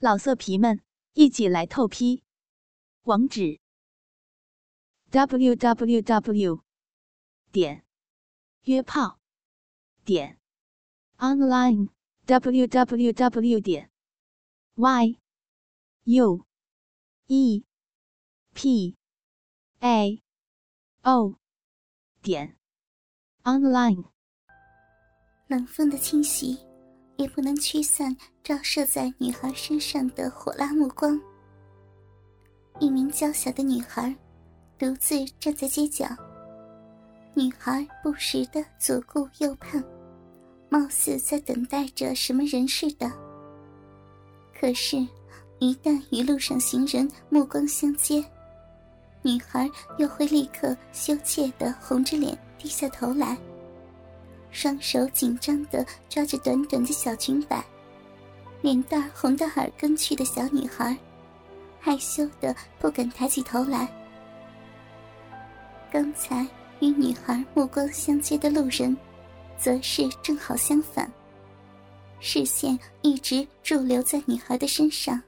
老色皮们，一起来透批！网址：w w w 点约炮点 online w w w 点 y u e p a o 点 online。冷风的侵袭。也不能驱散照射在女孩身上的火辣目光。一名娇小的女孩，独自站在街角。女孩不时的左顾右盼，貌似在等待着什么人似的。可是，一旦与路上行人目光相接，女孩又会立刻羞怯的红着脸低下头来。双手紧张的抓着短短的小裙摆，脸蛋红到耳根去的小女孩，害羞的不敢抬起头来。刚才与女孩目光相接的路人，则是正好相反，视线一直驻留在女孩的身上，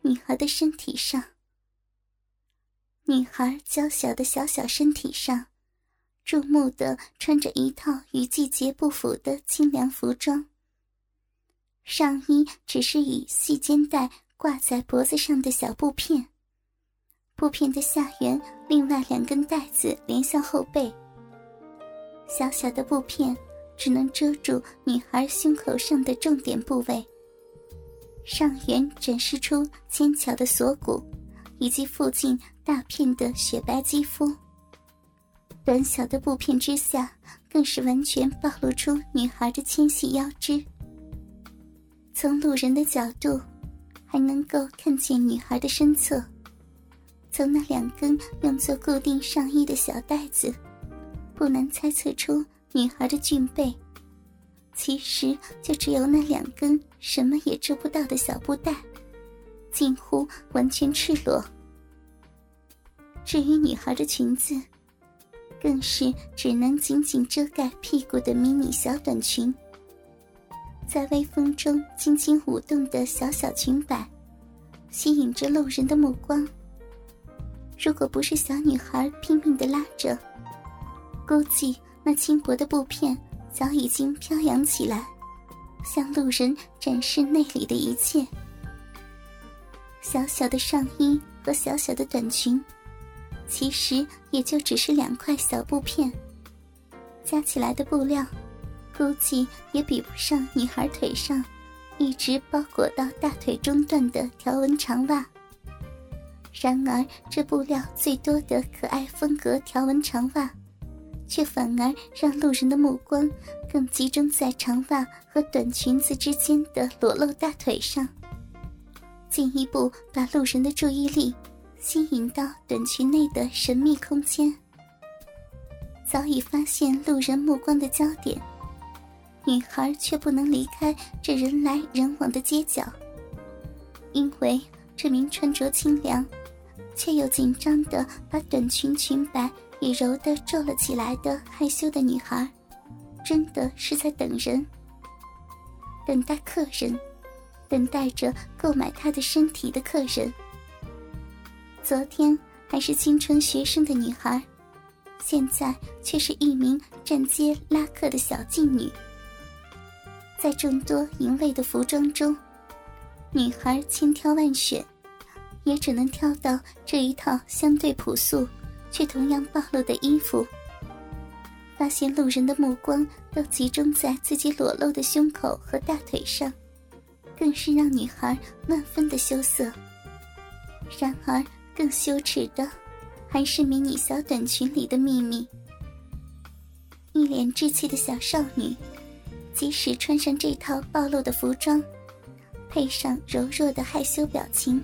女孩的身体上，女孩娇小的小小身体上。注目的穿着一套与季节不符的清凉服装，上衣只是以细肩带挂在脖子上的小布片，布片的下缘另外两根带子连向后背。小小的布片只能遮住女孩胸口上的重点部位，上缘展示出纤巧的锁骨，以及附近大片的雪白肌肤。短小的布片之下，更是完全暴露出女孩的纤细腰肢。从路人的角度，还能够看见女孩的身侧。从那两根用作固定上衣的小带子，不难猜测出女孩的俊背。其实就只有那两根什么也遮不到的小布带，近乎完全赤裸。至于女孩的裙子，更是只能紧紧遮盖屁股的迷你小短裙，在微风中轻轻舞动的小小裙摆，吸引着路人的目光。如果不是小女孩拼命的拉着，估计那轻薄的布片早已经飘扬起来，向路人展示内里的一切。小小的上衣和小小的短裙。其实也就只是两块小布片，加起来的布料，估计也比不上女孩腿上一直包裹到大腿中段的条纹长袜。然而，这布料最多的可爱风格条纹长袜，却反而让路人的目光更集中在长袜和短裙子之间的裸露大腿上，进一步把路人的注意力。吸引到短裙内的神秘空间，早已发现路人目光的焦点，女孩却不能离开这人来人往的街角，因为这名穿着清凉，却又紧张的把短裙裙摆也揉得皱了起来的害羞的女孩，真的是在等人，等待客人，等待着购买她的身体的客人。昨天还是青春学生的女孩，现在却是一名站街拉客的小妓女。在众多淫秽的服装中，女孩千挑万选，也只能挑到这一套相对朴素却同样暴露的衣服。发现路人的目光都集中在自己裸露的胸口和大腿上，更是让女孩万分的羞涩。然而。更羞耻的，还是迷你小短裙里的秘密。一脸稚气的小少女，即使穿上这套暴露的服装，配上柔弱的害羞表情，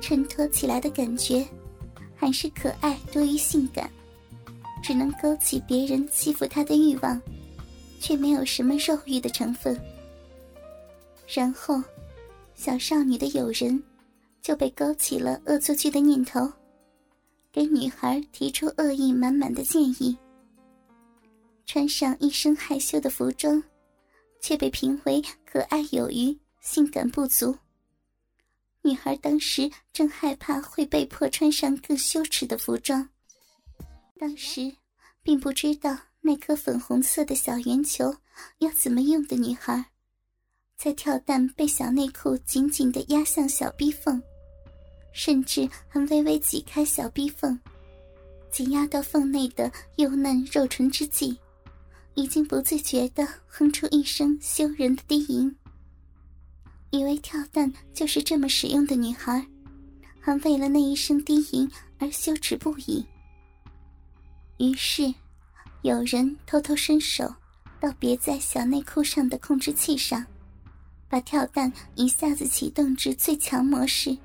衬托起来的感觉，还是可爱多于性感，只能勾起别人欺负她的欲望，却没有什么肉欲的成分。然后，小少女的友人。就被勾起了恶作剧的念头，给女孩提出恶意满满的建议。穿上一身害羞的服装，却被评为可爱有余、性感不足，女孩当时正害怕会被迫穿上更羞耻的服装，当时并不知道那颗粉红色的小圆球要怎么用的女孩，在跳蛋被小内裤紧紧的压向小逼缝，甚至还微微挤开小逼缝，挤压到缝内的幼嫩肉唇之际，已经不自觉的哼出一声羞人的低吟。以为跳蛋就是这么使用的女孩，还为了那一声低吟而羞耻不已。于是，有人偷偷伸手到别在小内裤上的控制器上，把跳蛋一下子启动至最强模式。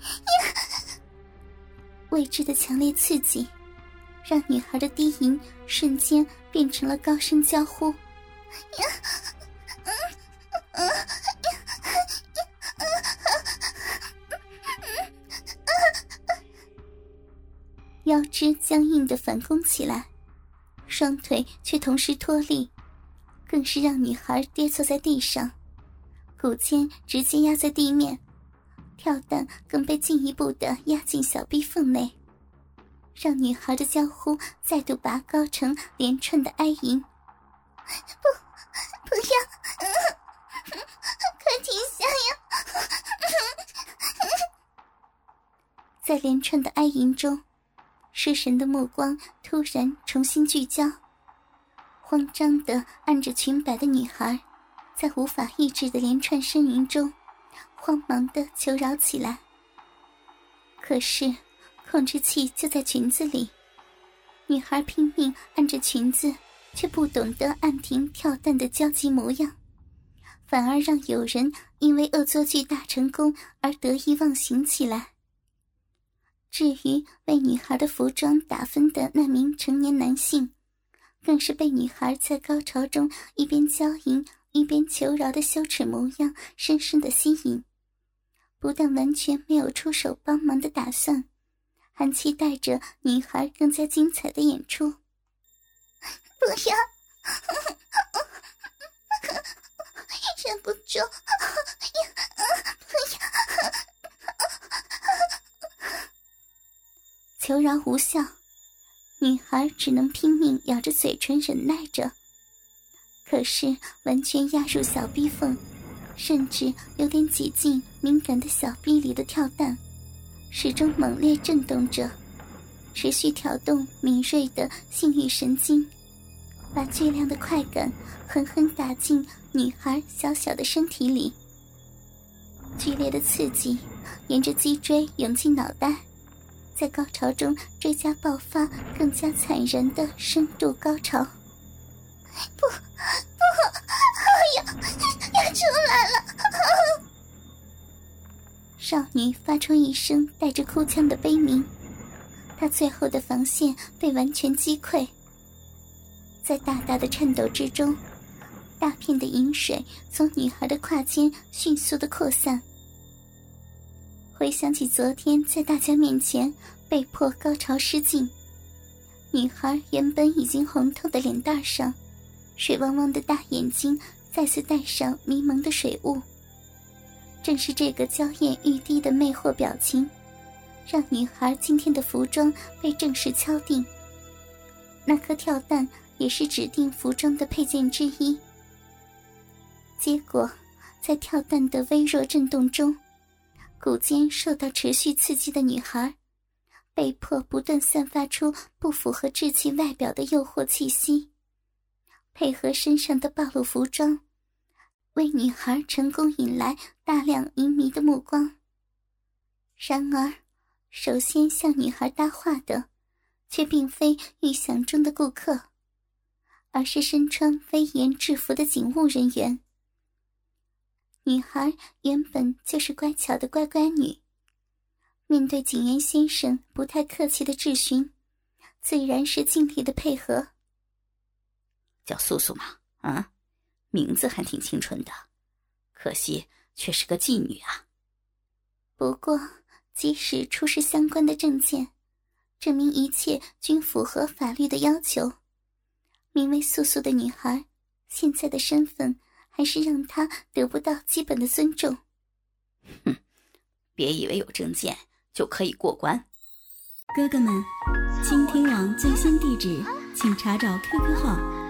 未知的强烈刺激，让女孩的低吟瞬间变成了高声娇呼。腰肢僵硬的反攻起来，双腿却同时脱力，更是让女孩跌坐在地上，骨尖直接压在地面，跳蛋更被进一步的压进小臂缝内，让女孩的娇呼再度拔高成连串的哀吟。不，不要，快停下呀！在连串的哀吟中。失神的目光突然重新聚焦，慌张的按着裙摆的女孩，在无法抑制的连串呻吟中，慌忙的求饶起来。可是，控制器就在裙子里，女孩拼命按着裙子，却不懂得按停跳蛋的焦急模样，反而让有人因为恶作剧大成功而得意忘形起来。至于为女孩的服装打分的那名成年男性，更是被女孩在高潮中一边娇吟一边求饶的羞耻模样深深的吸引，不但完全没有出手帮忙的打算，还期待着女孩更加精彩的演出。不要，忍不住。不要求饶无效，女孩只能拼命咬着嘴唇忍耐着。可是完全压入小逼缝，甚至有点挤进敏感的小逼里的跳蛋，始终猛烈震动着，持续挑动敏锐的性欲神经，把巨量的快感狠狠打进女孩小小的身体里。剧烈的刺激沿着脊椎涌进脑袋。在高潮中追加爆发，更加惨然的深度高潮。不，不，要要出来了！少女发出一声带着哭腔的悲鸣，她最后的防线被完全击溃。在大大的颤抖之中，大片的饮水从女孩的胯间迅速的扩散。回想起昨天在大家面前被迫高潮失禁，女孩原本已经红透的脸蛋上，水汪汪的大眼睛再次带上迷蒙的水雾。正是这个娇艳欲滴的魅惑表情，让女孩今天的服装被正式敲定。那颗跳蛋也是指定服装的配件之一。结果，在跳蛋的微弱震动中。骨尖受到持续刺激的女孩，被迫不断散发出不符合稚气外表的诱惑气息，配合身上的暴露服装，为女孩成功引来大量淫迷的目光。然而，首先向女孩搭话的，却并非预想中的顾客，而是身穿威严制服的警务人员。女孩原本就是乖巧的乖乖女，面对警员先生不太客气的质询，自然是尽力的配合。叫素素嘛，啊，名字还挺清纯的，可惜却是个妓女啊。不过，即使出示相关的证件，证明一切均符合法律的要求，名为素素的女孩现在的身份。还是让她得不到基本的尊重。哼，别以为有证件就可以过关。哥哥们，倾听网最新地址，请查找 QQ 号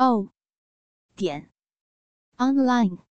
o 点 online。